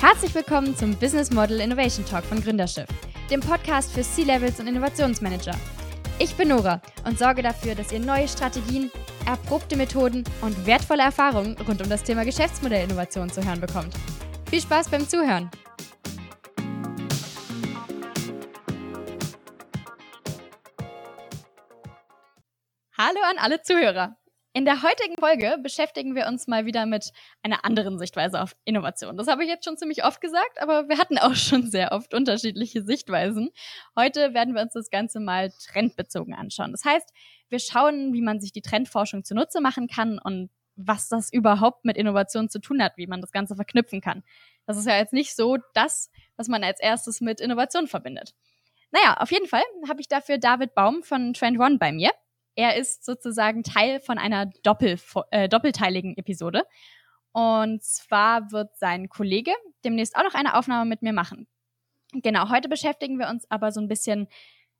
Herzlich willkommen zum Business Model Innovation Talk von Gründerschiff, dem Podcast für C-Levels und Innovationsmanager. Ich bin Nora und sorge dafür, dass ihr neue Strategien, erprobte Methoden und wertvolle Erfahrungen rund um das Thema Geschäftsmodellinnovation zu hören bekommt. Viel Spaß beim Zuhören! Hallo an alle Zuhörer! In der heutigen Folge beschäftigen wir uns mal wieder mit einer anderen Sichtweise auf Innovation. Das habe ich jetzt schon ziemlich oft gesagt, aber wir hatten auch schon sehr oft unterschiedliche Sichtweisen. Heute werden wir uns das Ganze mal trendbezogen anschauen. Das heißt, wir schauen, wie man sich die Trendforschung zunutze machen kann und was das überhaupt mit Innovation zu tun hat, wie man das Ganze verknüpfen kann. Das ist ja jetzt nicht so das, was man als erstes mit Innovation verbindet. Naja, auf jeden Fall habe ich dafür David Baum von Trend One bei mir. Er ist sozusagen Teil von einer Doppel, äh, doppelteiligen Episode. Und zwar wird sein Kollege demnächst auch noch eine Aufnahme mit mir machen. Genau, heute beschäftigen wir uns aber so ein bisschen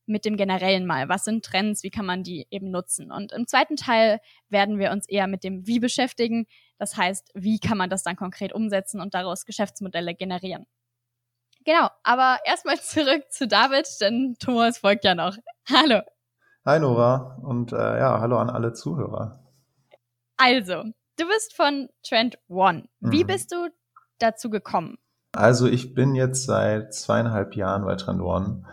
mit dem Generellen mal. Was sind Trends? Wie kann man die eben nutzen? Und im zweiten Teil werden wir uns eher mit dem Wie beschäftigen. Das heißt, wie kann man das dann konkret umsetzen und daraus Geschäftsmodelle generieren? Genau, aber erstmal zurück zu David, denn Thomas folgt ja noch. Hallo. Hi Nora und äh, ja, hallo an alle Zuhörer. Also, du bist von Trend One. Wie mhm. bist du dazu gekommen? Also ich bin jetzt seit zweieinhalb Jahren bei Trend One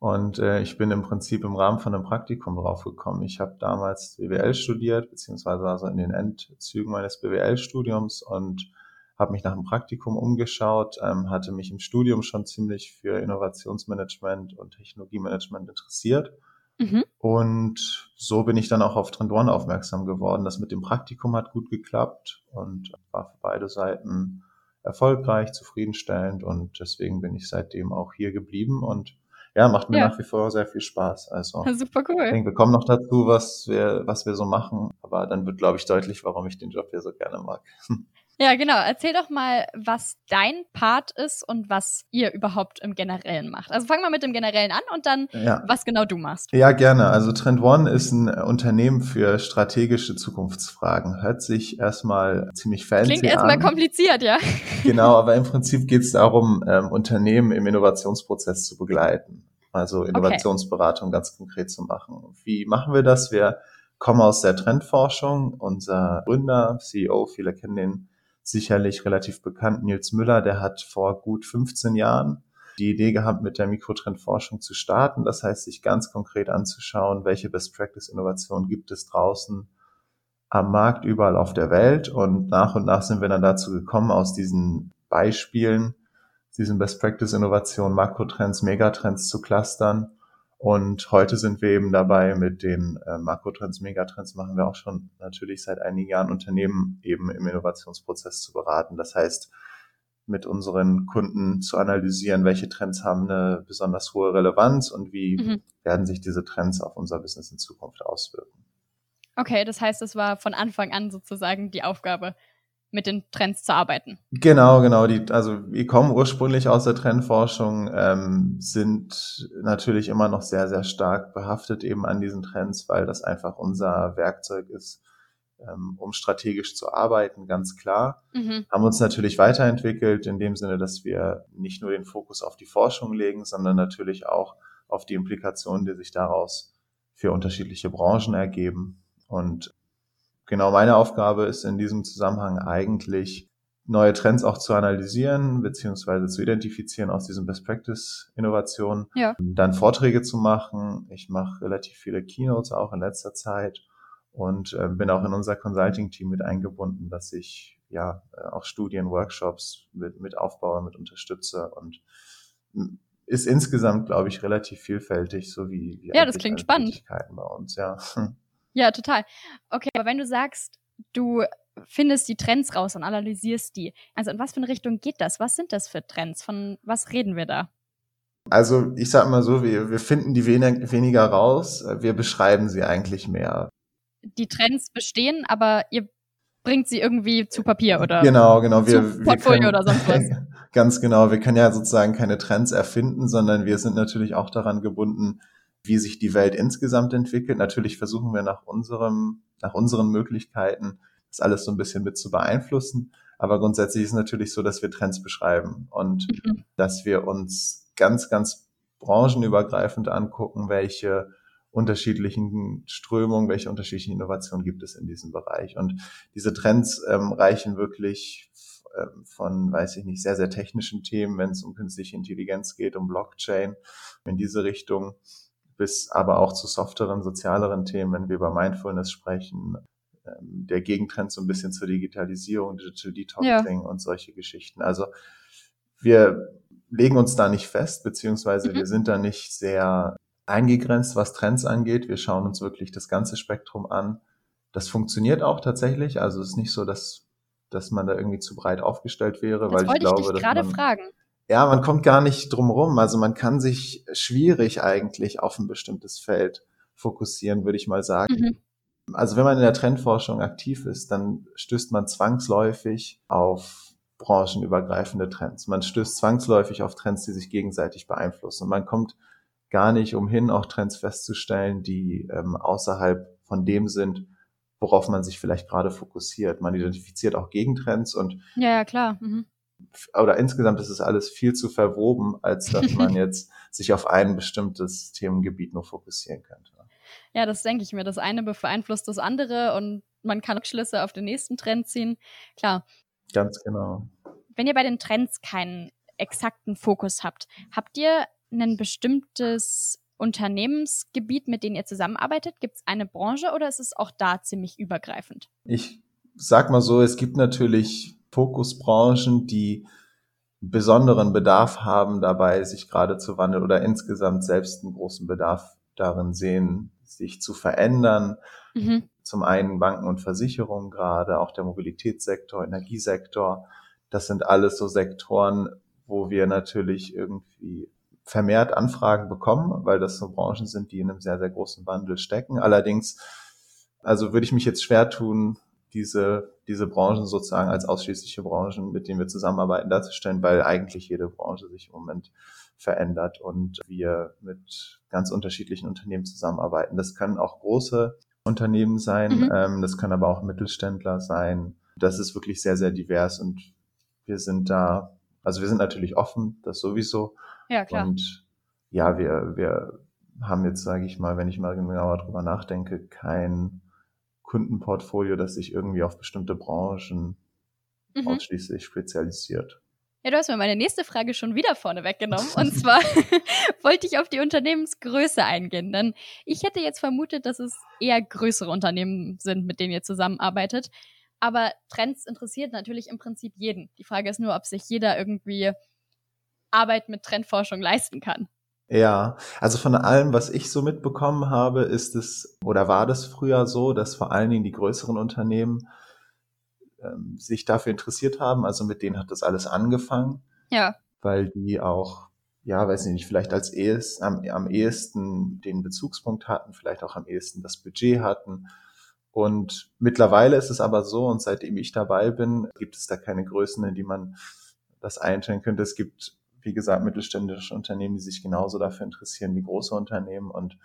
und äh, ich bin im Prinzip im Rahmen von einem Praktikum draufgekommen. Ich habe damals BWL studiert, beziehungsweise war so in den Endzügen meines BWL-Studiums und habe mich nach einem Praktikum umgeschaut, ähm, hatte mich im Studium schon ziemlich für Innovationsmanagement und Technologiemanagement interessiert Mhm. Und so bin ich dann auch auf Trend One aufmerksam geworden. Das mit dem Praktikum hat gut geklappt und war für beide Seiten erfolgreich, zufriedenstellend und deswegen bin ich seitdem auch hier geblieben und ja, macht mir ja. nach wie vor sehr viel Spaß. Also super cool. Ich denke, wir kommen noch dazu, was wir, was wir so machen, aber dann wird, glaube ich, deutlich, warum ich den Job hier so gerne mag. Ja, genau. Erzähl doch mal, was dein Part ist und was ihr überhaupt im Generellen macht. Also fang mal mit dem Generellen an und dann, ja. was genau du machst. Ja, gerne. Also Trend One ist ein Unternehmen für strategische Zukunftsfragen. Hört sich erstmal ziemlich fancy Klingt erstmal kompliziert, ja. Genau, aber im Prinzip geht es darum, ähm, Unternehmen im Innovationsprozess zu begleiten. Also Innovationsberatung okay. ganz konkret zu machen. Wie machen wir das? Wir kommen aus der Trendforschung. Unser Gründer, CEO, viele kennen den, sicherlich relativ bekannt, Nils Müller, der hat vor gut 15 Jahren die Idee gehabt, mit der Mikrotrendforschung zu starten. Das heißt, sich ganz konkret anzuschauen, welche Best-Practice-Innovationen gibt es draußen am Markt überall auf der Welt. Und nach und nach sind wir dann dazu gekommen, aus diesen Beispielen, diesen Best-Practice-Innovationen, Makrotrends, Megatrends zu clustern und heute sind wir eben dabei, mit den äh, Makrotrends, Megatrends machen wir auch schon natürlich seit einigen Jahren Unternehmen eben im Innovationsprozess zu beraten. Das heißt, mit unseren Kunden zu analysieren, welche Trends haben eine besonders hohe Relevanz und wie mhm. werden sich diese Trends auf unser Business in Zukunft auswirken. Okay, das heißt, es war von Anfang an sozusagen die Aufgabe, mit den Trends zu arbeiten. Genau, genau. Die, also wir kommen ursprünglich aus der Trendforschung, ähm, sind natürlich immer noch sehr, sehr stark behaftet eben an diesen Trends, weil das einfach unser Werkzeug ist, ähm, um strategisch zu arbeiten, ganz klar. Mhm. Haben uns natürlich weiterentwickelt in dem Sinne, dass wir nicht nur den Fokus auf die Forschung legen, sondern natürlich auch auf die Implikationen, die sich daraus für unterschiedliche Branchen ergeben. Und genau meine Aufgabe ist in diesem Zusammenhang eigentlich, neue Trends auch zu analysieren, beziehungsweise zu identifizieren aus diesen Best Practice Innovationen, ja. dann Vorträge zu machen. Ich mache relativ viele Keynotes auch in letzter Zeit und äh, bin auch in unser Consulting-Team mit eingebunden, dass ich ja äh, auch Studien, Workshops mit, mit aufbaue, mit unterstütze und ist insgesamt, glaube ich, relativ vielfältig, so wie, wie ja, das klingt spannend bei uns, ja. Ja, total. Okay, aber wenn du sagst, du findest die Trends raus und analysierst die, also in was für eine Richtung geht das? Was sind das für Trends? Von was reden wir da? Also ich sag mal so, wir, wir finden die wenig, weniger raus, wir beschreiben sie eigentlich mehr. Die Trends bestehen, aber ihr bringt sie irgendwie zu Papier oder genau, genau, wir, zu Portfolio wir können, oder sonst was. Ganz genau, wir können ja sozusagen keine Trends erfinden, sondern wir sind natürlich auch daran gebunden, wie sich die Welt insgesamt entwickelt. Natürlich versuchen wir nach unserem, nach unseren Möglichkeiten das alles so ein bisschen mit zu beeinflussen. Aber grundsätzlich ist es natürlich so, dass wir Trends beschreiben und mhm. dass wir uns ganz, ganz branchenübergreifend angucken, welche unterschiedlichen Strömungen, welche unterschiedlichen Innovationen gibt es in diesem Bereich. Und diese Trends ähm, reichen wirklich ähm, von, weiß ich nicht, sehr, sehr technischen Themen, wenn es um künstliche Intelligenz geht, um Blockchain, in diese Richtung, bis aber auch zu softeren, sozialeren Themen, wenn wir über Mindfulness sprechen, ähm, der Gegentrend so ein bisschen zur Digitalisierung, Digital Detoxing ja. und solche Geschichten. Also wir legen uns da nicht fest, beziehungsweise mhm. wir sind da nicht sehr eingegrenzt, was Trends angeht. Wir schauen uns wirklich das ganze Spektrum an. Das funktioniert auch tatsächlich. Also es ist nicht so, dass, dass man da irgendwie zu breit aufgestellt wäre, das weil ich glaube, ich dich gerade fragen. Ja, man kommt gar nicht drum rum. Also man kann sich schwierig eigentlich auf ein bestimmtes Feld fokussieren, würde ich mal sagen. Mhm. Also wenn man in der Trendforschung aktiv ist, dann stößt man zwangsläufig auf branchenübergreifende Trends. Man stößt zwangsläufig auf Trends, die sich gegenseitig beeinflussen. Und man kommt gar nicht umhin, auch Trends festzustellen, die ähm, außerhalb von dem sind, worauf man sich vielleicht gerade fokussiert. Man identifiziert auch Gegentrends und ja, ja klar. Mhm. Oder insgesamt ist es alles viel zu verwoben, als dass man jetzt sich auf ein bestimmtes Themengebiet nur fokussieren könnte. Ja, das denke ich mir. Das eine beeinflusst das andere und man kann Rückschlüsse auf den nächsten Trend ziehen. Klar. Ganz genau. Wenn ihr bei den Trends keinen exakten Fokus habt, habt ihr ein bestimmtes Unternehmensgebiet, mit dem ihr zusammenarbeitet? Gibt es eine Branche oder ist es auch da ziemlich übergreifend? Ich sag mal so, es gibt natürlich Fokusbranchen, die besonderen Bedarf haben dabei, sich gerade zu wandeln oder insgesamt selbst einen großen Bedarf darin sehen, sich zu verändern. Mhm. Zum einen Banken und Versicherungen gerade, auch der Mobilitätssektor, Energiesektor. Das sind alles so Sektoren, wo wir natürlich irgendwie vermehrt Anfragen bekommen, weil das so Branchen sind, die in einem sehr, sehr großen Wandel stecken. Allerdings, also würde ich mich jetzt schwer tun, diese, diese Branchen sozusagen als ausschließliche Branchen, mit denen wir zusammenarbeiten, darzustellen, weil eigentlich jede Branche sich im Moment verändert und wir mit ganz unterschiedlichen Unternehmen zusammenarbeiten. Das können auch große Unternehmen sein, mhm. ähm, das können aber auch Mittelständler sein. Das ist wirklich sehr, sehr divers und wir sind da, also wir sind natürlich offen, das sowieso. Ja, klar. Und ja, wir, wir haben jetzt, sage ich mal, wenn ich mal genauer drüber nachdenke, kein Kundenportfolio, das sich irgendwie auf bestimmte Branchen mhm. ausschließlich spezialisiert. Ja, du hast mir meine nächste Frage schon wieder vorne weggenommen. Und zwar wollte ich auf die Unternehmensgröße eingehen. Denn ich hätte jetzt vermutet, dass es eher größere Unternehmen sind, mit denen ihr zusammenarbeitet. Aber Trends interessiert natürlich im Prinzip jeden. Die Frage ist nur, ob sich jeder irgendwie Arbeit mit Trendforschung leisten kann. Ja, also von allem, was ich so mitbekommen habe, ist es oder war das früher so, dass vor allen Dingen die größeren Unternehmen ähm, sich dafür interessiert haben. Also mit denen hat das alles angefangen. Ja. Weil die auch, ja, weiß ich nicht, vielleicht als ehest, am, am ehesten den Bezugspunkt hatten, vielleicht auch am ehesten das Budget hatten. Und mittlerweile ist es aber so, und seitdem ich dabei bin, gibt es da keine Größen, in die man das einteilen könnte. Es gibt wie gesagt, mittelständische Unternehmen, die sich genauso dafür interessieren wie große Unternehmen. Und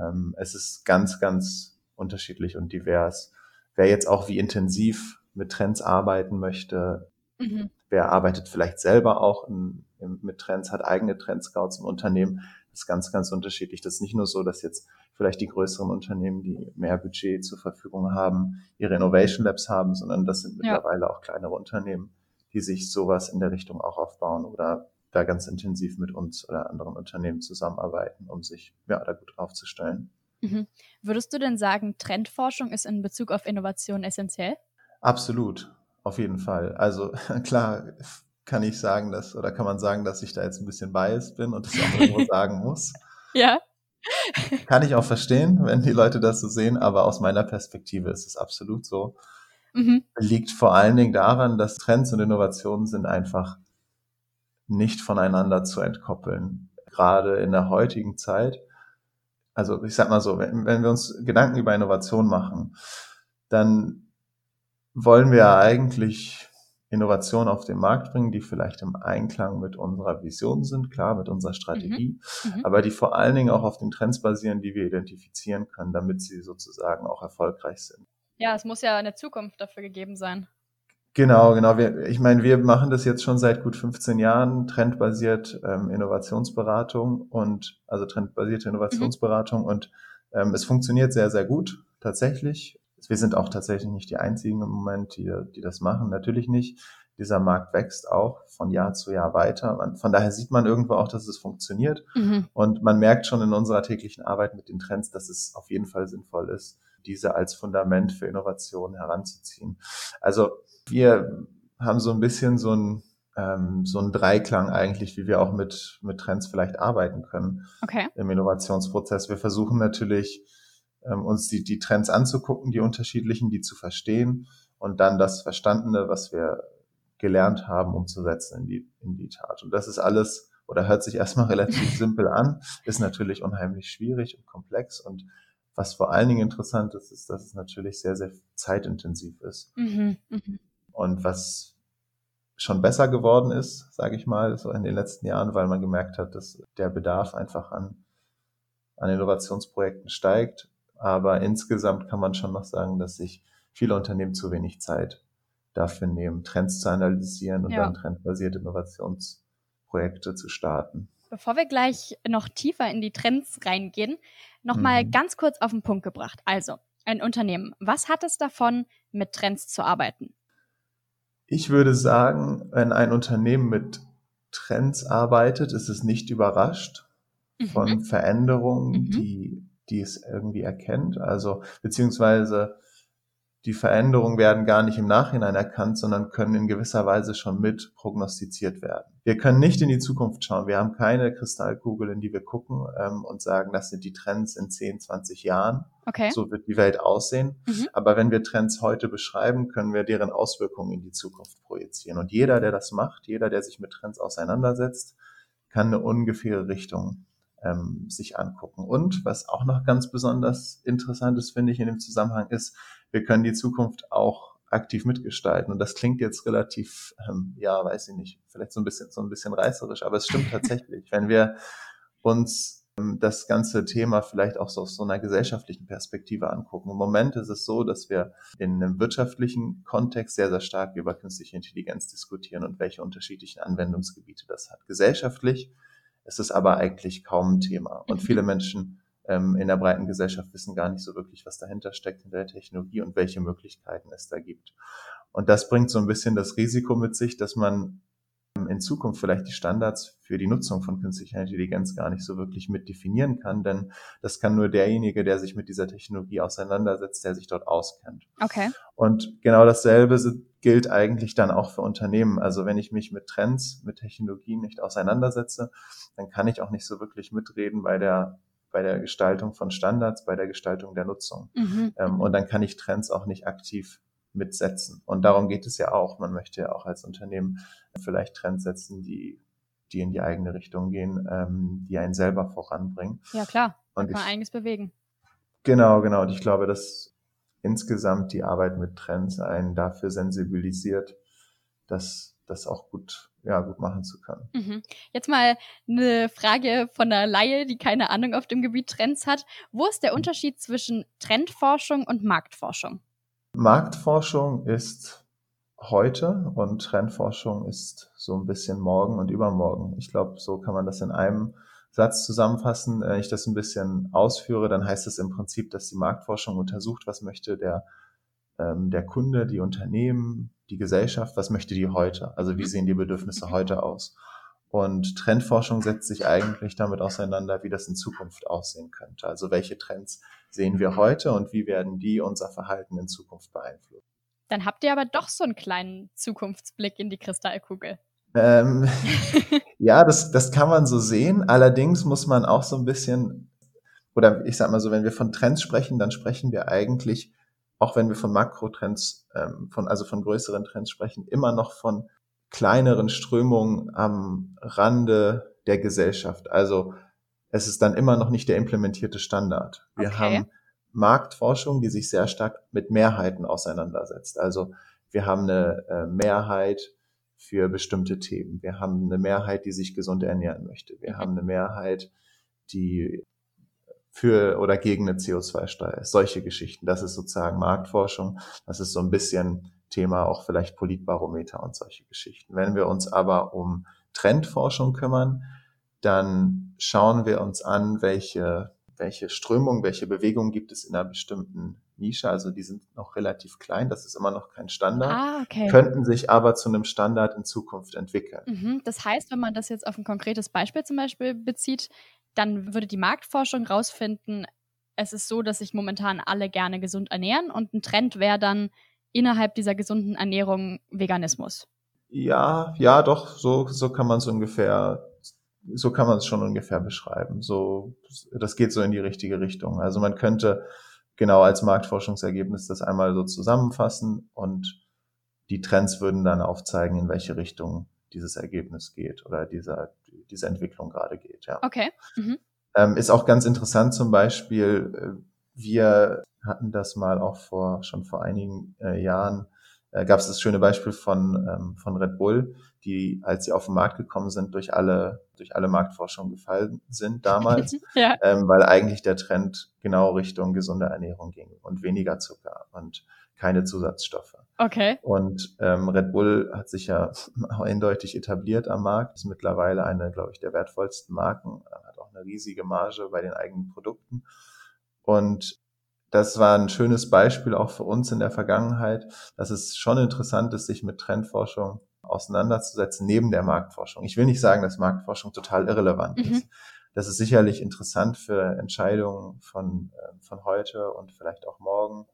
ähm, es ist ganz, ganz unterschiedlich und divers. Wer jetzt auch wie intensiv mit Trends arbeiten möchte, mhm. wer arbeitet vielleicht selber auch in, in, mit Trends, hat eigene Trendscouts im Unternehmen. Das ist ganz, ganz unterschiedlich. Das ist nicht nur so, dass jetzt vielleicht die größeren Unternehmen, die mehr Budget zur Verfügung haben, ihre Innovation Labs haben, sondern das sind mittlerweile ja. auch kleinere Unternehmen, die sich sowas in der Richtung auch aufbauen oder da ganz intensiv mit uns oder anderen Unternehmen zusammenarbeiten, um sich ja, da gut aufzustellen. Mhm. Würdest du denn sagen, Trendforschung ist in Bezug auf Innovation essentiell? Absolut, auf jeden Fall. Also klar kann ich sagen, dass oder kann man sagen, dass ich da jetzt ein bisschen biased bin und das auch irgendwo sagen muss. Ja. Kann ich auch verstehen, wenn die Leute das so sehen, aber aus meiner Perspektive ist es absolut so. Mhm. Liegt vor allen Dingen daran, dass Trends und Innovationen sind einfach nicht voneinander zu entkoppeln. Gerade in der heutigen Zeit. Also ich sag mal so, wenn, wenn wir uns Gedanken über Innovation machen, dann wollen wir eigentlich Innovationen auf den Markt bringen, die vielleicht im Einklang mit unserer Vision sind, klar, mit unserer Strategie, mhm. Mhm. aber die vor allen Dingen auch auf den Trends basieren, die wir identifizieren können, damit sie sozusagen auch erfolgreich sind. Ja, es muss ja eine Zukunft dafür gegeben sein. Genau, genau. Wir, ich meine, wir machen das jetzt schon seit gut 15 Jahren, trendbasiert ähm, Innovationsberatung und also trendbasierte Innovationsberatung mhm. und ähm, es funktioniert sehr, sehr gut tatsächlich. Wir sind auch tatsächlich nicht die einzigen im Moment, die, die das machen. Natürlich nicht. Dieser Markt wächst auch von Jahr zu Jahr weiter. Von daher sieht man irgendwo auch, dass es funktioniert. Mhm. Und man merkt schon in unserer täglichen Arbeit mit den Trends, dass es auf jeden Fall sinnvoll ist, diese als Fundament für Innovation heranzuziehen. Also wir haben so ein bisschen so ein ähm, so ein Dreiklang eigentlich, wie wir auch mit, mit Trends vielleicht arbeiten können okay. im Innovationsprozess. Wir versuchen natürlich, ähm, uns die, die Trends anzugucken, die unterschiedlichen, die zu verstehen und dann das Verstandene, was wir gelernt haben, umzusetzen in die, in die Tat. Und das ist alles oder hört sich erstmal relativ simpel an, ist natürlich unheimlich schwierig und komplex und was vor allen Dingen interessant ist, ist, dass es natürlich sehr, sehr zeitintensiv ist. Mhm, mh. Und was schon besser geworden ist, sage ich mal, so in den letzten Jahren, weil man gemerkt hat, dass der Bedarf einfach an, an Innovationsprojekten steigt. Aber insgesamt kann man schon noch sagen, dass sich viele Unternehmen zu wenig Zeit dafür nehmen, Trends zu analysieren und ja. dann trendbasierte Innovationsprojekte zu starten. Bevor wir gleich noch tiefer in die Trends reingehen, nochmal mhm. ganz kurz auf den Punkt gebracht. Also, ein Unternehmen, was hat es davon, mit Trends zu arbeiten? Ich würde sagen, wenn ein Unternehmen mit Trends arbeitet, ist es nicht überrascht mhm. von Veränderungen, mhm. die, die es irgendwie erkennt. Also, beziehungsweise die Veränderungen werden gar nicht im Nachhinein erkannt, sondern können in gewisser Weise schon mit prognostiziert werden. Wir können nicht in die Zukunft schauen. Wir haben keine Kristallkugel, in die wir gucken ähm, und sagen, das sind die Trends in 10, 20 Jahren. Okay. So wird die Welt aussehen. Mhm. Aber wenn wir Trends heute beschreiben, können wir deren Auswirkungen in die Zukunft projizieren. Und jeder, der das macht, jeder, der sich mit Trends auseinandersetzt, kann eine ungefähre Richtung ähm, sich angucken. Und was auch noch ganz besonders interessant ist, finde ich, in dem Zusammenhang ist, wir können die Zukunft auch aktiv mitgestalten. Und das klingt jetzt relativ, ähm, ja, weiß ich nicht, vielleicht so ein bisschen, so ein bisschen reißerisch, aber es stimmt tatsächlich. Wenn wir uns ähm, das ganze Thema vielleicht auch so aus so einer gesellschaftlichen Perspektive angucken. Im Moment ist es so, dass wir in einem wirtschaftlichen Kontext sehr, sehr stark über künstliche Intelligenz diskutieren und welche unterschiedlichen Anwendungsgebiete das hat. Gesellschaftlich ist es aber eigentlich kaum ein Thema. Und viele Menschen ähm, in der breiten Gesellschaft wissen gar nicht so wirklich, was dahinter steckt in der Technologie und welche Möglichkeiten es da gibt. Und das bringt so ein bisschen das Risiko mit sich, dass man in Zukunft vielleicht die Standards für die Nutzung von künstlicher Intelligenz gar nicht so wirklich mit definieren kann, denn das kann nur derjenige, der sich mit dieser Technologie auseinandersetzt, der sich dort auskennt. Okay. Und genau dasselbe gilt eigentlich dann auch für Unternehmen. Also wenn ich mich mit Trends, mit Technologien nicht auseinandersetze, dann kann ich auch nicht so wirklich mitreden bei der bei der Gestaltung von Standards, bei der Gestaltung der Nutzung. Mhm. Ähm, und dann kann ich Trends auch nicht aktiv mitsetzen. Und darum geht es ja auch. Man möchte ja auch als Unternehmen vielleicht Trends setzen, die, die in die eigene Richtung gehen, ähm, die einen selber voranbringen. Ja, klar. Und man einiges bewegen. Genau, genau. Und ich glaube, dass insgesamt die Arbeit mit Trends einen dafür sensibilisiert, dass das auch gut, ja, gut machen zu können. Mhm. Jetzt mal eine Frage von einer Laie, die keine Ahnung auf dem Gebiet Trends hat. Wo ist der Unterschied zwischen Trendforschung und Marktforschung? Marktforschung ist heute und Trendforschung ist so ein bisschen morgen und übermorgen. Ich glaube, so kann man das in einem Satz zusammenfassen. Wenn ich das ein bisschen ausführe, dann heißt es im Prinzip, dass die Marktforschung untersucht, was möchte der, ähm, der Kunde, die Unternehmen, die Gesellschaft, was möchte die heute? Also wie mhm. sehen die Bedürfnisse heute aus? Und Trendforschung setzt sich eigentlich damit auseinander, wie das in Zukunft aussehen könnte. Also welche Trends sehen wir heute und wie werden die unser Verhalten in Zukunft beeinflussen? Dann habt ihr aber doch so einen kleinen Zukunftsblick in die Kristallkugel. Ähm, ja, das, das kann man so sehen. Allerdings muss man auch so ein bisschen, oder ich sag mal so, wenn wir von Trends sprechen, dann sprechen wir eigentlich auch wenn wir von Makrotrends, ähm, von, also von größeren Trends sprechen, immer noch von kleineren Strömungen am Rande der Gesellschaft. Also es ist dann immer noch nicht der implementierte Standard. Wir okay. haben Marktforschung, die sich sehr stark mit Mehrheiten auseinandersetzt. Also wir haben eine äh, Mehrheit für bestimmte Themen. Wir haben eine Mehrheit, die sich gesund ernähren möchte. Wir mhm. haben eine Mehrheit, die für oder gegen eine CO2-Steuer. Solche Geschichten. Das ist sozusagen Marktforschung. Das ist so ein bisschen Thema auch vielleicht Politbarometer und solche Geschichten. Wenn wir uns aber um Trendforschung kümmern, dann schauen wir uns an, welche, welche Strömung, welche Bewegung gibt es in einer bestimmten Nische. Also die sind noch relativ klein, das ist immer noch kein Standard, ah, okay. könnten sich aber zu einem Standard in Zukunft entwickeln. Mhm. Das heißt, wenn man das jetzt auf ein konkretes Beispiel zum Beispiel bezieht, dann würde die Marktforschung rausfinden, es ist so, dass sich momentan alle gerne gesund ernähren und ein Trend wäre dann innerhalb dieser gesunden Ernährung Veganismus. Ja, ja, doch, so, so kann man es ungefähr, so kann man es schon ungefähr beschreiben. So, das geht so in die richtige Richtung. Also man könnte genau als Marktforschungsergebnis das einmal so zusammenfassen und die Trends würden dann aufzeigen, in welche Richtung dieses Ergebnis geht oder dieser, diese Entwicklung gerade geht, ja. Okay. Mhm. Ähm, ist auch ganz interessant zum Beispiel, äh, wir hatten das mal auch vor, schon vor einigen äh, Jahren, äh, gab es das schöne Beispiel von, ähm, von Red Bull, die, als sie auf den Markt gekommen sind, durch alle, durch alle Marktforschung gefallen sind damals, ja. ähm, weil eigentlich der Trend genau Richtung gesunde Ernährung ging und weniger Zucker und keine Zusatzstoffe. Okay. Und ähm, Red Bull hat sich ja eindeutig etabliert am Markt, ist mittlerweile eine, glaube ich, der wertvollsten Marken, hat auch eine riesige Marge bei den eigenen Produkten. Und das war ein schönes Beispiel auch für uns in der Vergangenheit, dass es schon interessant ist, sich mit Trendforschung auseinanderzusetzen neben der Marktforschung. Ich will nicht sagen, dass Marktforschung total irrelevant mhm. ist. Das ist sicherlich interessant für Entscheidungen von, äh, von heute und vielleicht auch morgen.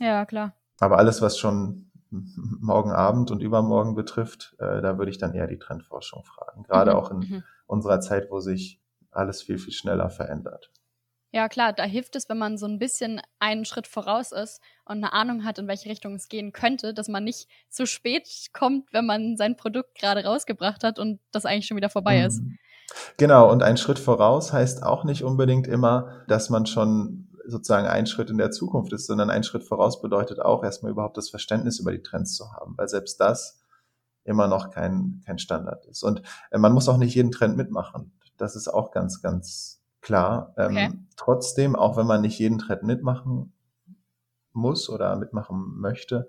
Ja, klar. Aber alles, was schon morgen Abend und übermorgen betrifft, äh, da würde ich dann eher die Trendforschung fragen. Gerade mhm. auch in mhm. unserer Zeit, wo sich alles viel, viel schneller verändert. Ja, klar, da hilft es, wenn man so ein bisschen einen Schritt voraus ist und eine Ahnung hat, in welche Richtung es gehen könnte, dass man nicht zu spät kommt, wenn man sein Produkt gerade rausgebracht hat und das eigentlich schon wieder vorbei mhm. ist. Genau, und ein Schritt voraus heißt auch nicht unbedingt immer, dass man schon sozusagen ein Schritt in der Zukunft ist, sondern ein Schritt voraus bedeutet auch erstmal überhaupt das Verständnis über die Trends zu haben, weil selbst das immer noch kein, kein Standard ist. Und äh, man muss auch nicht jeden Trend mitmachen. Das ist auch ganz, ganz klar. Ähm, okay. Trotzdem, auch wenn man nicht jeden Trend mitmachen muss oder mitmachen möchte,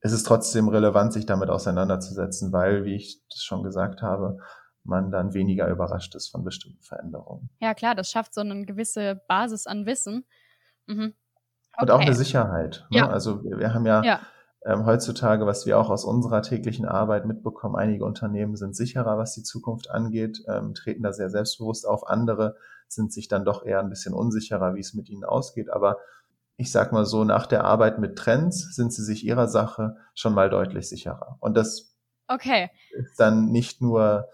ist es trotzdem relevant, sich damit auseinanderzusetzen, weil, wie ich das schon gesagt habe, man dann weniger überrascht ist von bestimmten Veränderungen. Ja, klar, das schafft so eine gewisse Basis an Wissen. Mhm. Okay. Und auch eine Sicherheit. Ne? Ja. Also wir, wir, haben ja, ja. Ähm, heutzutage, was wir auch aus unserer täglichen Arbeit mitbekommen, einige Unternehmen sind sicherer, was die Zukunft angeht, ähm, treten da sehr selbstbewusst auf. Andere sind sich dann doch eher ein bisschen unsicherer, wie es mit ihnen ausgeht. Aber ich sag mal so, nach der Arbeit mit Trends sind sie sich ihrer Sache schon mal deutlich sicherer. Und das okay. ist dann nicht nur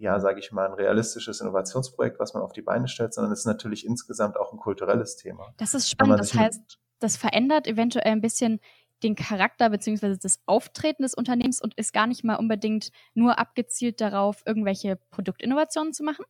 ja, sage ich mal, ein realistisches Innovationsprojekt, was man auf die Beine stellt, sondern es ist natürlich insgesamt auch ein kulturelles Thema. Das ist spannend. Das heißt, das verändert eventuell ein bisschen den Charakter beziehungsweise das Auftreten des Unternehmens und ist gar nicht mal unbedingt nur abgezielt darauf, irgendwelche Produktinnovationen zu machen?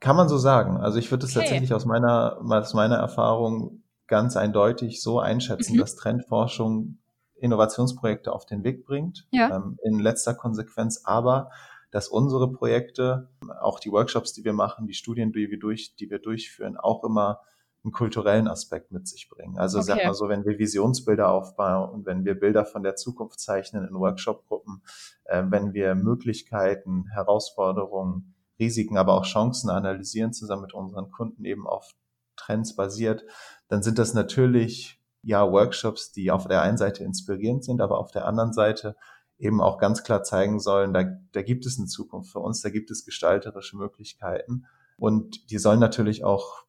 Kann man so sagen. Also ich würde es okay. tatsächlich aus meiner, aus meiner Erfahrung ganz eindeutig so einschätzen, mhm. dass Trendforschung Innovationsprojekte auf den Weg bringt, ja. ähm, in letzter Konsequenz aber dass unsere Projekte, auch die Workshops, die wir machen, die Studien, die wir, durch, die wir durchführen, auch immer einen kulturellen Aspekt mit sich bringen. Also okay. sag mal so, wenn wir Visionsbilder aufbauen und wenn wir Bilder von der Zukunft zeichnen in Workshop-Gruppen, äh, wenn wir Möglichkeiten, Herausforderungen, Risiken, aber auch Chancen analysieren zusammen mit unseren Kunden eben auf Trends basiert, dann sind das natürlich ja Workshops, die auf der einen Seite inspirierend sind, aber auf der anderen Seite eben auch ganz klar zeigen sollen, da, da gibt es eine Zukunft für uns, da gibt es gestalterische Möglichkeiten und die sollen natürlich auch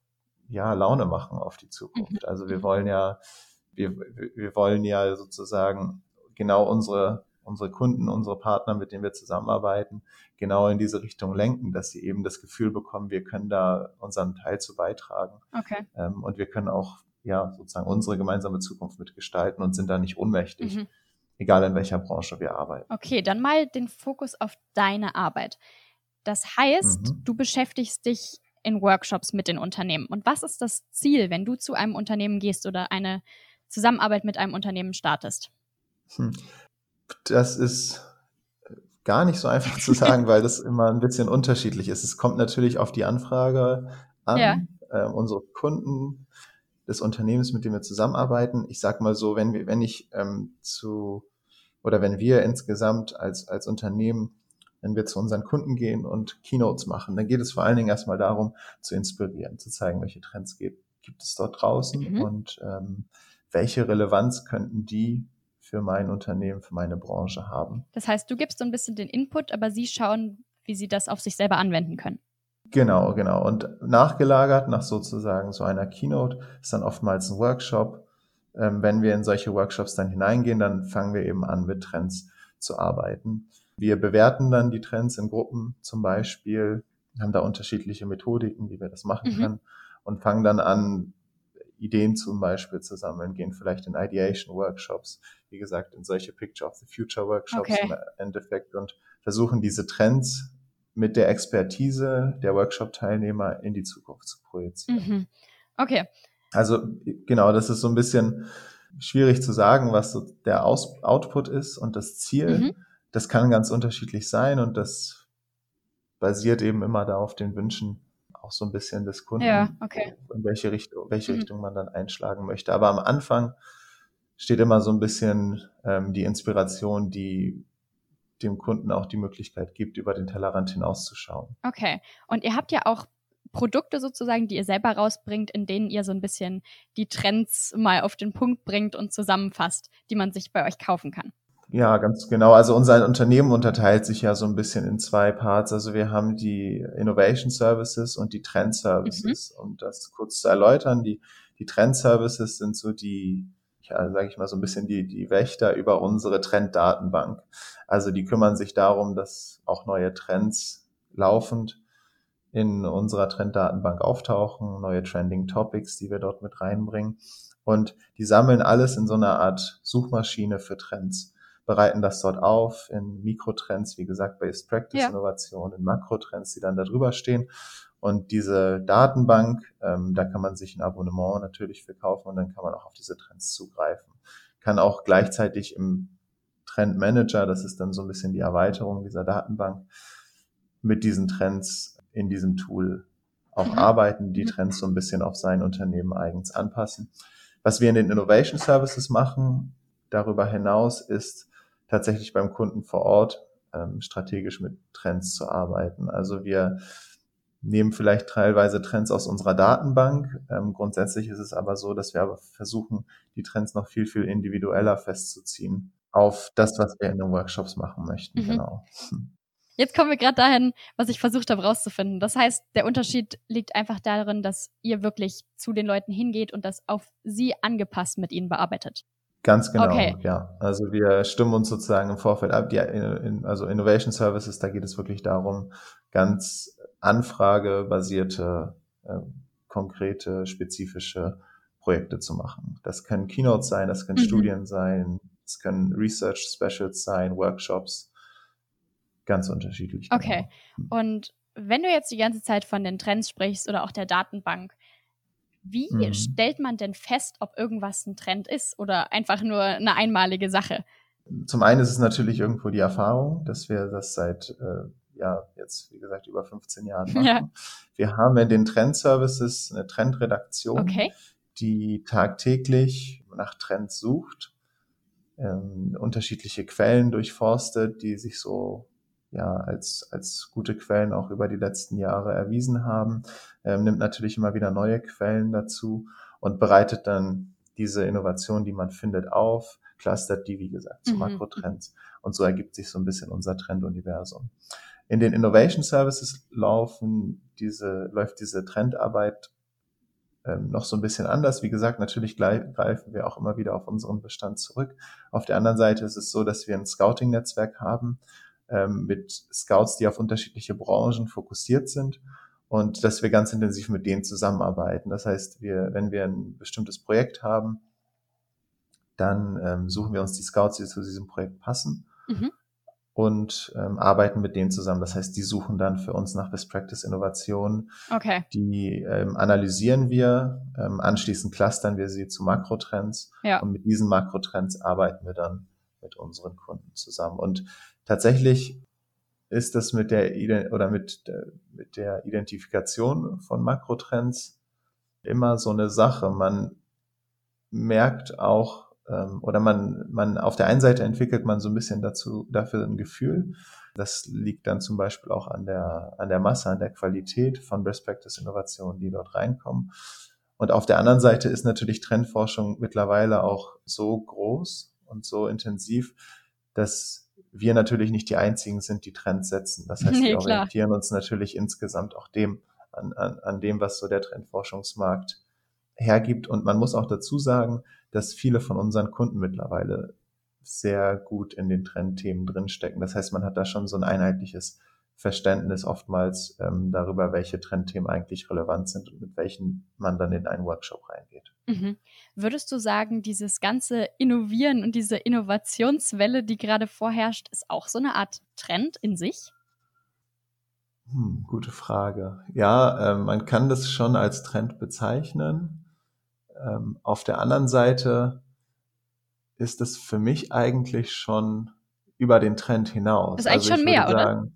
ja Laune machen auf die Zukunft. Mhm. Also wir wollen ja wir, wir wollen ja sozusagen genau unsere unsere Kunden, unsere Partner, mit denen wir zusammenarbeiten, genau in diese Richtung lenken, dass sie eben das Gefühl bekommen, wir können da unseren Teil zu beitragen. Okay. Ähm, und wir können auch ja sozusagen unsere gemeinsame Zukunft mitgestalten und sind da nicht ohnmächtig. Mhm egal in welcher Branche wir arbeiten. Okay, dann mal den Fokus auf deine Arbeit. Das heißt, mhm. du beschäftigst dich in Workshops mit den Unternehmen. Und was ist das Ziel, wenn du zu einem Unternehmen gehst oder eine Zusammenarbeit mit einem Unternehmen startest? Hm. Das ist gar nicht so einfach zu sagen, weil das immer ein bisschen unterschiedlich ist. Es kommt natürlich auf die Anfrage an. Ja. Äh, unsere Kunden des Unternehmens, mit dem wir zusammenarbeiten. Ich sag mal so, wenn wir, wenn ich ähm, zu oder wenn wir insgesamt als, als Unternehmen, wenn wir zu unseren Kunden gehen und Keynotes machen, dann geht es vor allen Dingen erstmal darum, zu inspirieren, zu zeigen, welche Trends gibt, gibt es dort draußen mhm. und ähm, welche Relevanz könnten die für mein Unternehmen, für meine Branche haben. Das heißt, du gibst so ein bisschen den Input, aber sie schauen, wie sie das auf sich selber anwenden können. Genau, genau. Und nachgelagert nach sozusagen so einer Keynote ist dann oftmals ein Workshop. Ähm, wenn wir in solche Workshops dann hineingehen, dann fangen wir eben an, mit Trends zu arbeiten. Wir bewerten dann die Trends in Gruppen zum Beispiel, haben da unterschiedliche Methodiken, wie wir das machen mhm. können und fangen dann an, Ideen zum Beispiel zu sammeln, gehen vielleicht in Ideation Workshops, wie gesagt, in solche Picture of the Future Workshops okay. im Endeffekt und versuchen diese Trends mit der Expertise der Workshop-Teilnehmer in die Zukunft zu projizieren. Mhm. Okay. Also genau, das ist so ein bisschen schwierig zu sagen, was so der Aus Output ist und das Ziel. Mhm. Das kann ganz unterschiedlich sein und das basiert eben immer da auf den Wünschen auch so ein bisschen des Kunden, ja, okay. in welche Richtung, welche mhm. Richtung man dann einschlagen möchte. Aber am Anfang steht immer so ein bisschen ähm, die Inspiration, die dem Kunden auch die Möglichkeit gibt, über den Tellerrand hinauszuschauen. Okay. Und ihr habt ja auch Produkte sozusagen, die ihr selber rausbringt, in denen ihr so ein bisschen die Trends mal auf den Punkt bringt und zusammenfasst, die man sich bei euch kaufen kann. Ja, ganz genau. Also unser Unternehmen unterteilt sich ja so ein bisschen in zwei Parts. Also wir haben die Innovation Services und die Trend Services. Mhm. Um das kurz zu erläutern, die, die Trend Services sind so die, ja, sage ich mal so ein bisschen die, die Wächter über unsere Trenddatenbank. Also die kümmern sich darum, dass auch neue Trends laufend in unserer Trenddatenbank auftauchen, neue Trending Topics, die wir dort mit reinbringen. Und die sammeln alles in so einer Art Suchmaschine für Trends bereiten das dort auf in Mikrotrends, wie gesagt, Based Practice ja. Innovation, in Makrotrends, die dann da drüber stehen. Und diese Datenbank, ähm, da kann man sich ein Abonnement natürlich für kaufen und dann kann man auch auf diese Trends zugreifen. Kann auch gleichzeitig im Trend Manager, das ist dann so ein bisschen die Erweiterung dieser Datenbank, mit diesen Trends in diesem Tool auch mhm. arbeiten, die mhm. Trends so ein bisschen auf sein Unternehmen eigens anpassen. Was wir in den Innovation Services machen, darüber hinaus ist, tatsächlich beim Kunden vor Ort ähm, strategisch mit Trends zu arbeiten. Also wir nehmen vielleicht teilweise Trends aus unserer Datenbank. Ähm, grundsätzlich ist es aber so, dass wir aber versuchen, die Trends noch viel, viel individueller festzuziehen auf das, was wir in den Workshops machen möchten. Mhm. Genau. Jetzt kommen wir gerade dahin, was ich versucht habe rauszufinden. Das heißt, der Unterschied liegt einfach darin, dass ihr wirklich zu den Leuten hingeht und das auf sie angepasst mit ihnen bearbeitet. Ganz genau, okay. ja. Also wir stimmen uns sozusagen im Vorfeld ab. Die, also Innovation Services, da geht es wirklich darum, ganz anfragebasierte, äh, konkrete, spezifische Projekte zu machen. Das können Keynotes sein, das können mhm. Studien sein, das können Research Specials sein, Workshops, ganz unterschiedlich. Okay. Genau. Und wenn du jetzt die ganze Zeit von den Trends sprichst oder auch der Datenbank, wie mhm. stellt man denn fest, ob irgendwas ein Trend ist oder einfach nur eine einmalige Sache? Zum einen ist es natürlich irgendwo die Erfahrung, dass wir das seit äh, ja jetzt wie gesagt über 15 Jahren machen. Ja. Wir haben in den Trendservices eine Trendredaktion, okay. die tagtäglich nach Trends sucht, ähm, unterschiedliche Quellen durchforstet, die sich so ja als, als gute Quellen auch über die letzten Jahre erwiesen haben, ähm, nimmt natürlich immer wieder neue Quellen dazu und bereitet dann diese Innovation, die man findet, auf, clustert die, wie gesagt, zu mhm. Makrotrends. Und so ergibt sich so ein bisschen unser Trenduniversum. In den Innovation Services laufen diese, läuft diese Trendarbeit ähm, noch so ein bisschen anders. Wie gesagt, natürlich greifen wir auch immer wieder auf unseren Bestand zurück. Auf der anderen Seite ist es so, dass wir ein Scouting-Netzwerk haben ähm, mit Scouts, die auf unterschiedliche Branchen fokussiert sind und dass wir ganz intensiv mit denen zusammenarbeiten. Das heißt, wir, wenn wir ein bestimmtes Projekt haben, dann ähm, suchen wir uns die Scouts, die zu diesem Projekt passen mhm. Und ähm, arbeiten mit denen zusammen. Das heißt, die suchen dann für uns nach Best Practice Innovationen. Okay. Die ähm, analysieren wir, ähm, anschließend clustern wir sie zu Makrotrends ja. und mit diesen Makrotrends arbeiten wir dann mit unseren Kunden zusammen. Und tatsächlich ist das mit der oder mit der, mit der Identifikation von Makrotrends immer so eine Sache. Man merkt auch ähm, oder man, man auf der einen Seite entwickelt man so ein bisschen dazu, dafür ein Gefühl. Das liegt dann zum Beispiel auch an der, an der Masse, an der Qualität von Best Practice Innovationen, die dort reinkommen. Und auf der anderen Seite ist natürlich Trendforschung mittlerweile auch so groß und so intensiv, dass wir natürlich nicht die einzigen sind, die Trends setzen. Das heißt, nee, wir orientieren uns natürlich insgesamt auch dem, an, an, an dem, was so der Trendforschungsmarkt hergibt. Und man muss auch dazu sagen, dass viele von unseren Kunden mittlerweile sehr gut in den Trendthemen drinstecken. Das heißt, man hat da schon so ein einheitliches Verständnis oftmals ähm, darüber, welche Trendthemen eigentlich relevant sind und mit welchen man dann in einen Workshop reingeht. Mhm. Würdest du sagen, dieses ganze Innovieren und diese Innovationswelle, die gerade vorherrscht, ist auch so eine Art Trend in sich? Hm, gute Frage. Ja, äh, man kann das schon als Trend bezeichnen. Ähm, auf der anderen Seite ist es für mich eigentlich schon über den Trend hinaus. Ist eigentlich also schon mehr, sagen, oder?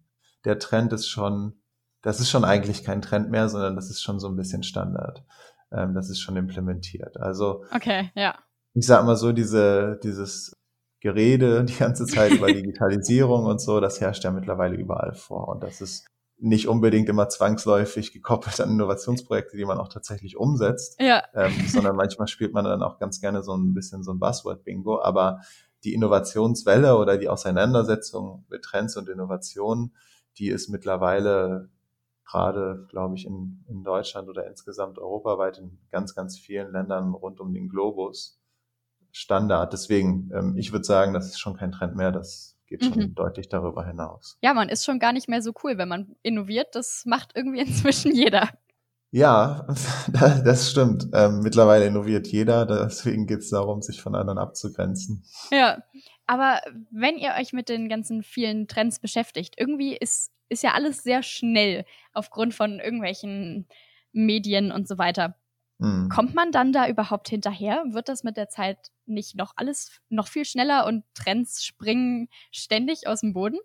Der Trend ist schon, das ist schon eigentlich kein Trend mehr, sondern das ist schon so ein bisschen Standard. Ähm, das ist schon implementiert. Also okay, ja. Ich sag mal so, diese, dieses Gerede die ganze Zeit über Digitalisierung und so, das herrscht ja mittlerweile überall vor. Und das ist nicht unbedingt immer zwangsläufig gekoppelt an Innovationsprojekte, die man auch tatsächlich umsetzt, ja. ähm, sondern manchmal spielt man dann auch ganz gerne so ein bisschen so ein Buzzword-Bingo. Aber die Innovationswelle oder die Auseinandersetzung mit Trends und Innovationen, die ist mittlerweile gerade, glaube ich, in, in Deutschland oder insgesamt europaweit in ganz, ganz vielen Ländern rund um den Globus Standard. Deswegen, ähm, ich würde sagen, das ist schon kein Trend mehr, das geht schon mhm. deutlich darüber hinaus. Ja, man ist schon gar nicht mehr so cool, wenn man innoviert. Das macht irgendwie inzwischen jeder. Ja, das stimmt. Ähm, mittlerweile innoviert jeder, deswegen geht es darum, sich von anderen abzugrenzen. Ja, aber wenn ihr euch mit den ganzen vielen Trends beschäftigt, irgendwie ist, ist ja alles sehr schnell aufgrund von irgendwelchen Medien und so weiter. Mhm. Kommt man dann da überhaupt hinterher? Wird das mit der Zeit nicht noch alles noch viel schneller und Trends springen ständig aus dem Boden?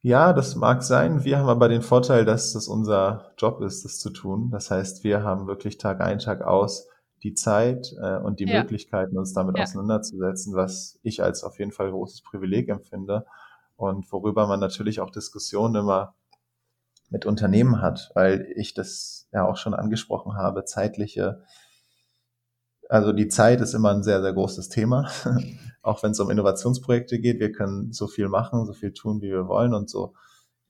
Ja, das mag sein. Wir haben aber den Vorteil, dass das unser Job ist, das zu tun. Das heißt, wir haben wirklich Tag ein, Tag aus die Zeit äh, und die ja. Möglichkeiten, uns damit ja. auseinanderzusetzen, was ich als auf jeden Fall großes Privileg empfinde und worüber man natürlich auch Diskussionen immer mit Unternehmen hat, weil ich das ja auch schon angesprochen habe, zeitliche, also die Zeit ist immer ein sehr, sehr großes Thema, auch wenn es um Innovationsprojekte geht. Wir können so viel machen, so viel tun, wie wir wollen und so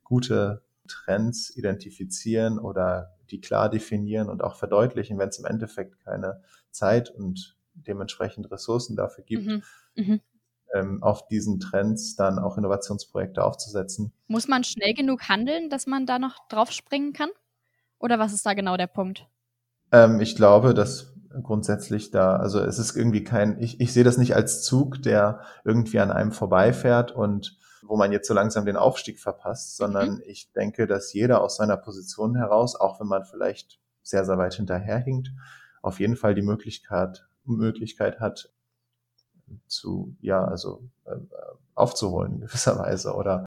gute Trends identifizieren oder die klar definieren und auch verdeutlichen, wenn es im Endeffekt keine Zeit und dementsprechend Ressourcen dafür gibt, mhm. Mhm ähm, auf diesen Trends dann auch Innovationsprojekte aufzusetzen. Muss man schnell genug handeln, dass man da noch drauf springen kann? Oder was ist da genau der Punkt? Ähm, ich glaube, dass grundsätzlich da, also es ist irgendwie kein, ich, ich sehe das nicht als Zug, der irgendwie an einem vorbeifährt und wo man jetzt so langsam den Aufstieg verpasst, sondern mhm. ich denke, dass jeder aus seiner Position heraus, auch wenn man vielleicht sehr, sehr weit hinterherhinkt, auf jeden Fall die Möglichkeit, Möglichkeit hat, zu, ja, also äh, aufzuholen in gewisser Weise. Oder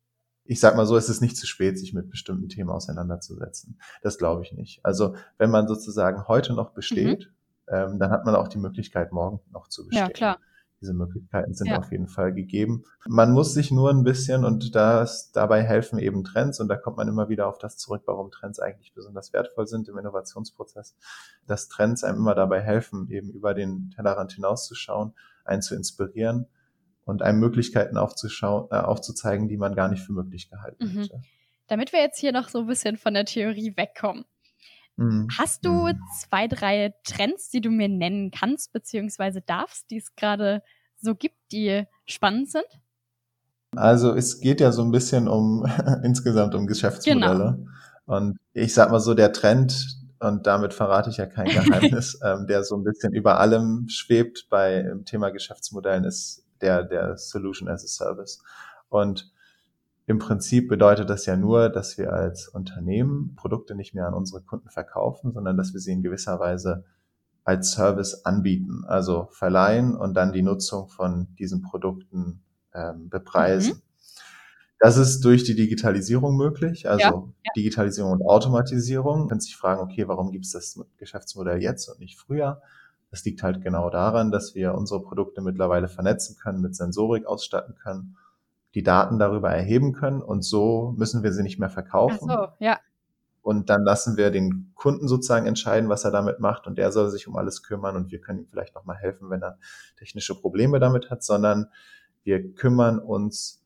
ich sag mal so, es ist nicht zu spät, sich mit bestimmten Themen auseinanderzusetzen. Das glaube ich nicht. Also wenn man sozusagen heute noch besteht, mhm. ähm, dann hat man auch die Möglichkeit, morgen noch zu bestehen. Ja, klar. Diese Möglichkeiten sind ja. auf jeden Fall gegeben. Man muss sich nur ein bisschen und das, dabei helfen eben Trends und da kommt man immer wieder auf das zurück, warum Trends eigentlich besonders wertvoll sind im Innovationsprozess, dass Trends einem immer dabei helfen, eben über den Tellerrand hinauszuschauen einen zu inspirieren und einem Möglichkeiten aufzuschauen, äh, aufzuzeigen, die man gar nicht für möglich gehalten mhm. hätte. Damit wir jetzt hier noch so ein bisschen von der Theorie wegkommen. Mhm. Hast du mhm. zwei, drei Trends, die du mir nennen kannst, beziehungsweise darfst, die es gerade so gibt, die spannend sind? Also es geht ja so ein bisschen um insgesamt um Geschäftsmodelle. Genau. Und ich sag mal so, der Trend, und damit verrate ich ja kein Geheimnis, ähm, der so ein bisschen über allem schwebt bei dem Thema Geschäftsmodellen, ist der, der Solution as a Service. Und im Prinzip bedeutet das ja nur, dass wir als Unternehmen Produkte nicht mehr an unsere Kunden verkaufen, sondern dass wir sie in gewisser Weise als Service anbieten, also verleihen und dann die Nutzung von diesen Produkten ähm, bepreisen. Mhm. Das ist durch die Digitalisierung möglich, also ja, ja. Digitalisierung und Automatisierung. Man kann sich fragen, okay, warum gibt es das Geschäftsmodell jetzt und nicht früher? Das liegt halt genau daran, dass wir unsere Produkte mittlerweile vernetzen können, mit Sensorik ausstatten können, die Daten darüber erheben können und so müssen wir sie nicht mehr verkaufen. Ach so, ja. Und dann lassen wir den Kunden sozusagen entscheiden, was er damit macht und der soll sich um alles kümmern und wir können ihm vielleicht nochmal helfen, wenn er technische Probleme damit hat, sondern wir kümmern uns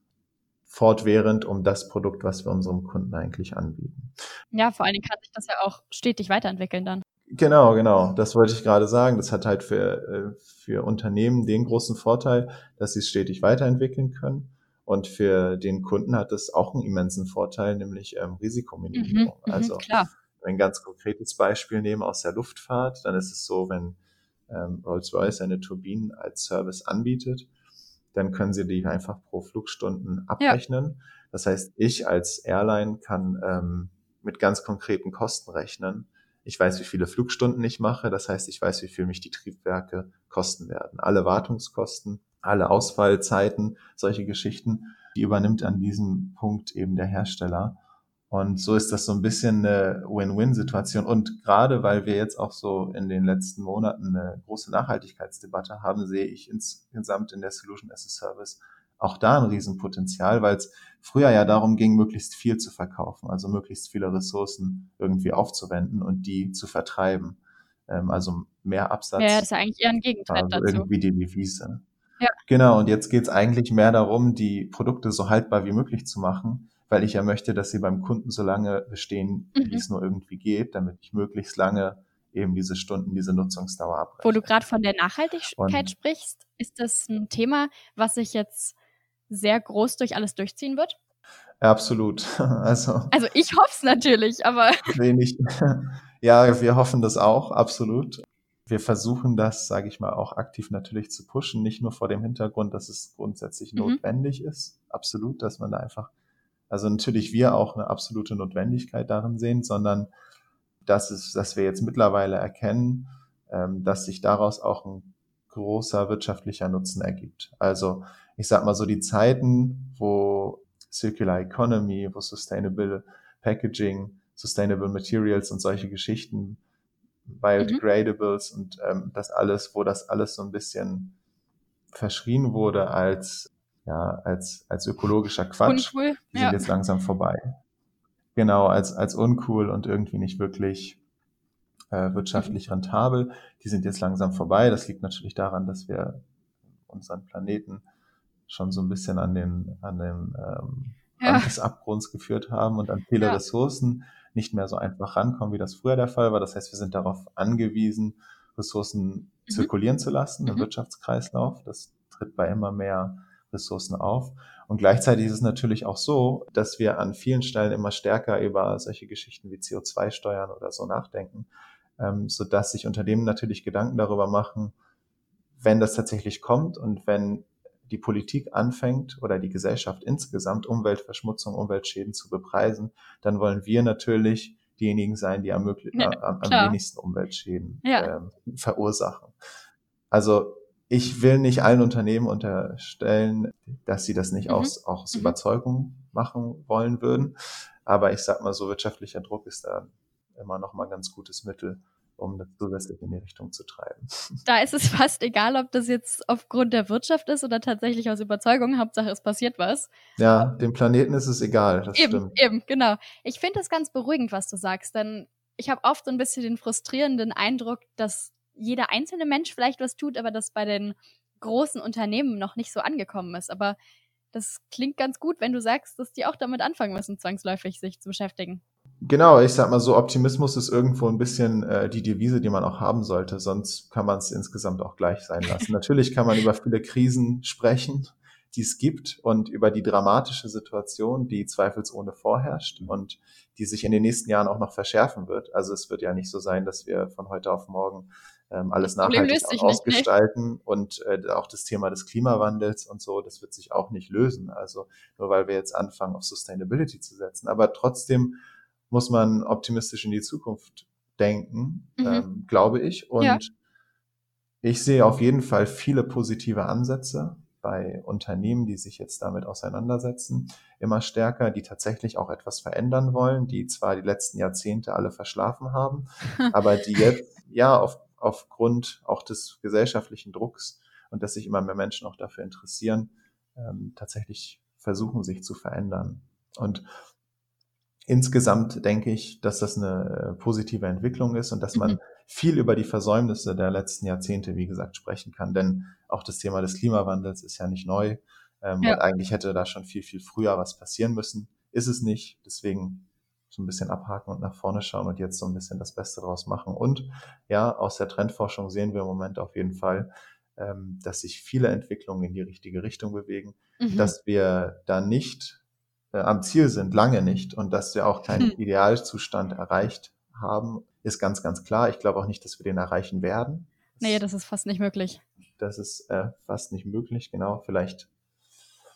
fortwährend um das Produkt, was wir unserem Kunden eigentlich anbieten. Ja, vor allen Dingen kann sich das ja auch stetig weiterentwickeln dann. Genau, genau. Das wollte ich gerade sagen. Das hat halt für, äh, für Unternehmen den großen Vorteil, dass sie es stetig weiterentwickeln können. Und für den Kunden hat es auch einen immensen Vorteil, nämlich ähm, Risikominimierung. Mhm, mhm, also klar. ein ganz konkretes Beispiel nehmen aus der Luftfahrt, dann ist es so, wenn ähm, Rolls-Royce eine Turbine als Service anbietet, dann können sie die einfach pro Flugstunden abrechnen. Ja. Das heißt, ich als Airline kann ähm, mit ganz konkreten Kosten rechnen. Ich weiß, wie viele Flugstunden ich mache. Das heißt, ich weiß, wie viel mich die Triebwerke kosten werden. Alle Wartungskosten, alle Ausfallzeiten, solche Geschichten, die übernimmt an diesem Punkt eben der Hersteller. Und so ist das so ein bisschen eine Win-Win-Situation. Und gerade weil wir jetzt auch so in den letzten Monaten eine große Nachhaltigkeitsdebatte haben, sehe ich insgesamt in der Solution as a Service auch da ein Riesenpotenzial, weil es früher ja darum ging, möglichst viel zu verkaufen, also möglichst viele Ressourcen irgendwie aufzuwenden und die zu vertreiben. Ähm, also mehr Absatz. Ja, das ist ja eigentlich eher ein Gegenteil dazu. Irgendwie die Devise. Ja. Genau, und jetzt geht es eigentlich mehr darum, die Produkte so haltbar wie möglich zu machen, weil ich ja möchte, dass sie beim Kunden so lange bestehen, mhm. wie es nur irgendwie geht, damit ich möglichst lange eben diese Stunden, diese Nutzungsdauer abbreche. Wo du gerade von der Nachhaltigkeit und, sprichst, ist das ein Thema, was sich jetzt sehr groß durch alles durchziehen wird? Ja, absolut. Also, also ich hoffe es natürlich, aber. Wenig. Ja, wir hoffen das auch, absolut. Wir versuchen das, sage ich mal, auch aktiv natürlich zu pushen, nicht nur vor dem Hintergrund, dass es grundsätzlich mhm. notwendig ist, absolut, dass man da einfach, also natürlich wir auch eine absolute Notwendigkeit darin sehen, sondern dass es, dass wir jetzt mittlerweile erkennen, ähm, dass sich daraus auch ein großer wirtschaftlicher Nutzen ergibt. Also ich sag mal so die Zeiten, wo Circular Economy, wo Sustainable Packaging, Sustainable Materials und solche Geschichten Biodegradables mhm. und ähm, das alles, wo das alles so ein bisschen verschrien wurde als ja als als ökologischer Quatsch, uncool. die sind jetzt langsam vorbei. Genau, als als uncool und irgendwie nicht wirklich äh, wirtschaftlich mhm. rentabel. Die sind jetzt langsam vorbei. Das liegt natürlich daran, dass wir unseren Planeten schon so ein bisschen an den an den ähm, ja. Rand des Abgrunds geführt haben und an viele ja. Ressourcen nicht mehr so einfach rankommen, wie das früher der Fall war. Das heißt, wir sind darauf angewiesen, Ressourcen mhm. zirkulieren zu lassen im mhm. Wirtschaftskreislauf. Das tritt bei immer mehr Ressourcen auf. Und gleichzeitig ist es natürlich auch so, dass wir an vielen Stellen immer stärker über solche Geschichten wie CO2-Steuern oder so nachdenken, ähm, so dass sich Unternehmen natürlich Gedanken darüber machen, wenn das tatsächlich kommt und wenn die Politik anfängt oder die Gesellschaft insgesamt Umweltverschmutzung, Umweltschäden zu bepreisen, dann wollen wir natürlich diejenigen sein, die am, ja, am, am wenigsten Umweltschäden ja. ähm, verursachen. Also ich will nicht allen Unternehmen unterstellen, dass sie das nicht mhm. aus, auch aus mhm. Überzeugung machen wollen würden. Aber ich sag mal so, wirtschaftlicher Druck ist da immer noch mal ein ganz gutes Mittel, um das zusätzlich in die Richtung zu treiben. Da ist es fast egal, ob das jetzt aufgrund der Wirtschaft ist oder tatsächlich aus Überzeugung. Hauptsache, es passiert was. Ja, dem Planeten ist es egal. Das eben, stimmt. eben, genau. Ich finde es ganz beruhigend, was du sagst, denn ich habe oft so ein bisschen den frustrierenden Eindruck, dass jeder einzelne Mensch vielleicht was tut, aber das bei den großen Unternehmen noch nicht so angekommen ist. Aber das klingt ganz gut, wenn du sagst, dass die auch damit anfangen müssen, zwangsläufig sich zu beschäftigen. Genau, ich sag mal so, Optimismus ist irgendwo ein bisschen äh, die Devise, die man auch haben sollte, sonst kann man es insgesamt auch gleich sein lassen. Natürlich kann man über viele Krisen sprechen, die es gibt und über die dramatische Situation, die zweifelsohne vorherrscht und die sich in den nächsten Jahren auch noch verschärfen wird. Also es wird ja nicht so sein, dass wir von heute auf morgen ähm, alles nachhaltig ausgestalten nicht, und äh, auch das Thema des Klimawandels und so, das wird sich auch nicht lösen. Also nur weil wir jetzt anfangen, auf Sustainability zu setzen. Aber trotzdem muss man optimistisch in die Zukunft denken, mhm. ähm, glaube ich. Und ja. ich sehe auf jeden Fall viele positive Ansätze bei Unternehmen, die sich jetzt damit auseinandersetzen, immer stärker, die tatsächlich auch etwas verändern wollen, die zwar die letzten Jahrzehnte alle verschlafen haben, aber die jetzt ja auf aufgrund auch des gesellschaftlichen Drucks und dass sich immer mehr Menschen auch dafür interessieren, ähm, tatsächlich versuchen, sich zu verändern. Und insgesamt denke ich, dass das eine äh, positive Entwicklung ist und dass man mhm. viel über die Versäumnisse der letzten Jahrzehnte, wie gesagt, sprechen kann. Denn auch das Thema des Klimawandels ist ja nicht neu. Ähm, ja. Und eigentlich hätte da schon viel, viel früher was passieren müssen. Ist es nicht. Deswegen so ein bisschen abhaken und nach vorne schauen und jetzt so ein bisschen das Beste draus machen. Und ja, aus der Trendforschung sehen wir im Moment auf jeden Fall, ähm, dass sich viele Entwicklungen in die richtige Richtung bewegen, mhm. dass wir da nicht äh, am Ziel sind, lange nicht, und dass wir auch keinen mhm. Idealzustand erreicht haben, ist ganz, ganz klar. Ich glaube auch nicht, dass wir den erreichen werden. Nee, das ist fast nicht möglich. Das ist äh, fast nicht möglich, genau. Vielleicht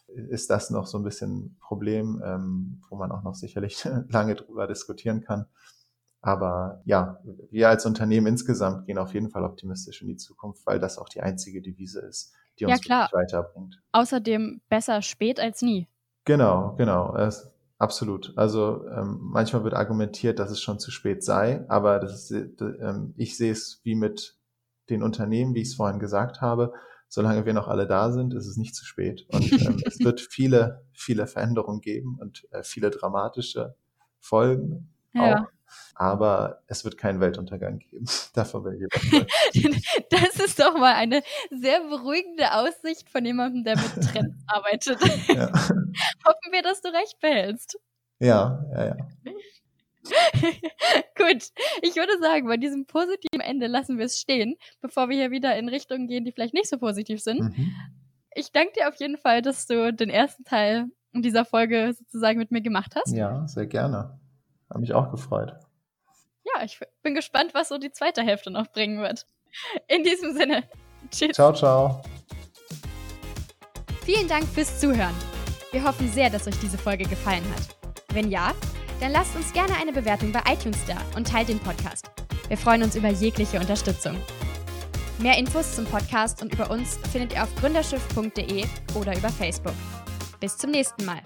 ist das noch so ein bisschen Problem, ähm, wo man auch noch sicherlich lange drüber diskutieren kann. Aber ja, wir als Unternehmen insgesamt gehen auf jeden Fall optimistisch in die Zukunft, weil das auch die einzige Devise ist, die uns ja, weiterbringt. Außerdem besser spät als nie. Genau, genau. Es, absolut. Also ähm, manchmal wird argumentiert, dass es schon zu spät sei, aber das ist, äh, ich sehe es wie mit den Unternehmen, wie ich es vorhin gesagt habe solange wir noch alle da sind, ist es nicht zu spät. Und ähm, es wird viele, viele Veränderungen geben und äh, viele dramatische Folgen ja. auch. Aber es wird keinen Weltuntergang geben. Davon will ich Das ist doch mal eine sehr beruhigende Aussicht von jemandem, der mit Trends arbeitet. Ja. Hoffen wir, dass du recht behältst. Ja, ja, ja. Gut, ich würde sagen, bei diesem positiven Ende lassen wir es stehen, bevor wir hier wieder in Richtungen gehen, die vielleicht nicht so positiv sind. Mhm. Ich danke dir auf jeden Fall, dass du den ersten Teil dieser Folge sozusagen mit mir gemacht hast. Ja, sehr gerne. Habe mich auch gefreut. Ja, ich bin gespannt, was so die zweite Hälfte noch bringen wird. In diesem Sinne, tschüss. Ciao, ciao. Vielen Dank fürs Zuhören. Wir hoffen sehr, dass euch diese Folge gefallen hat. Wenn ja, dann lasst uns gerne eine Bewertung bei iTunes da und teilt den Podcast. Wir freuen uns über jegliche Unterstützung. Mehr Infos zum Podcast und über uns findet ihr auf gründerschiff.de oder über Facebook. Bis zum nächsten Mal.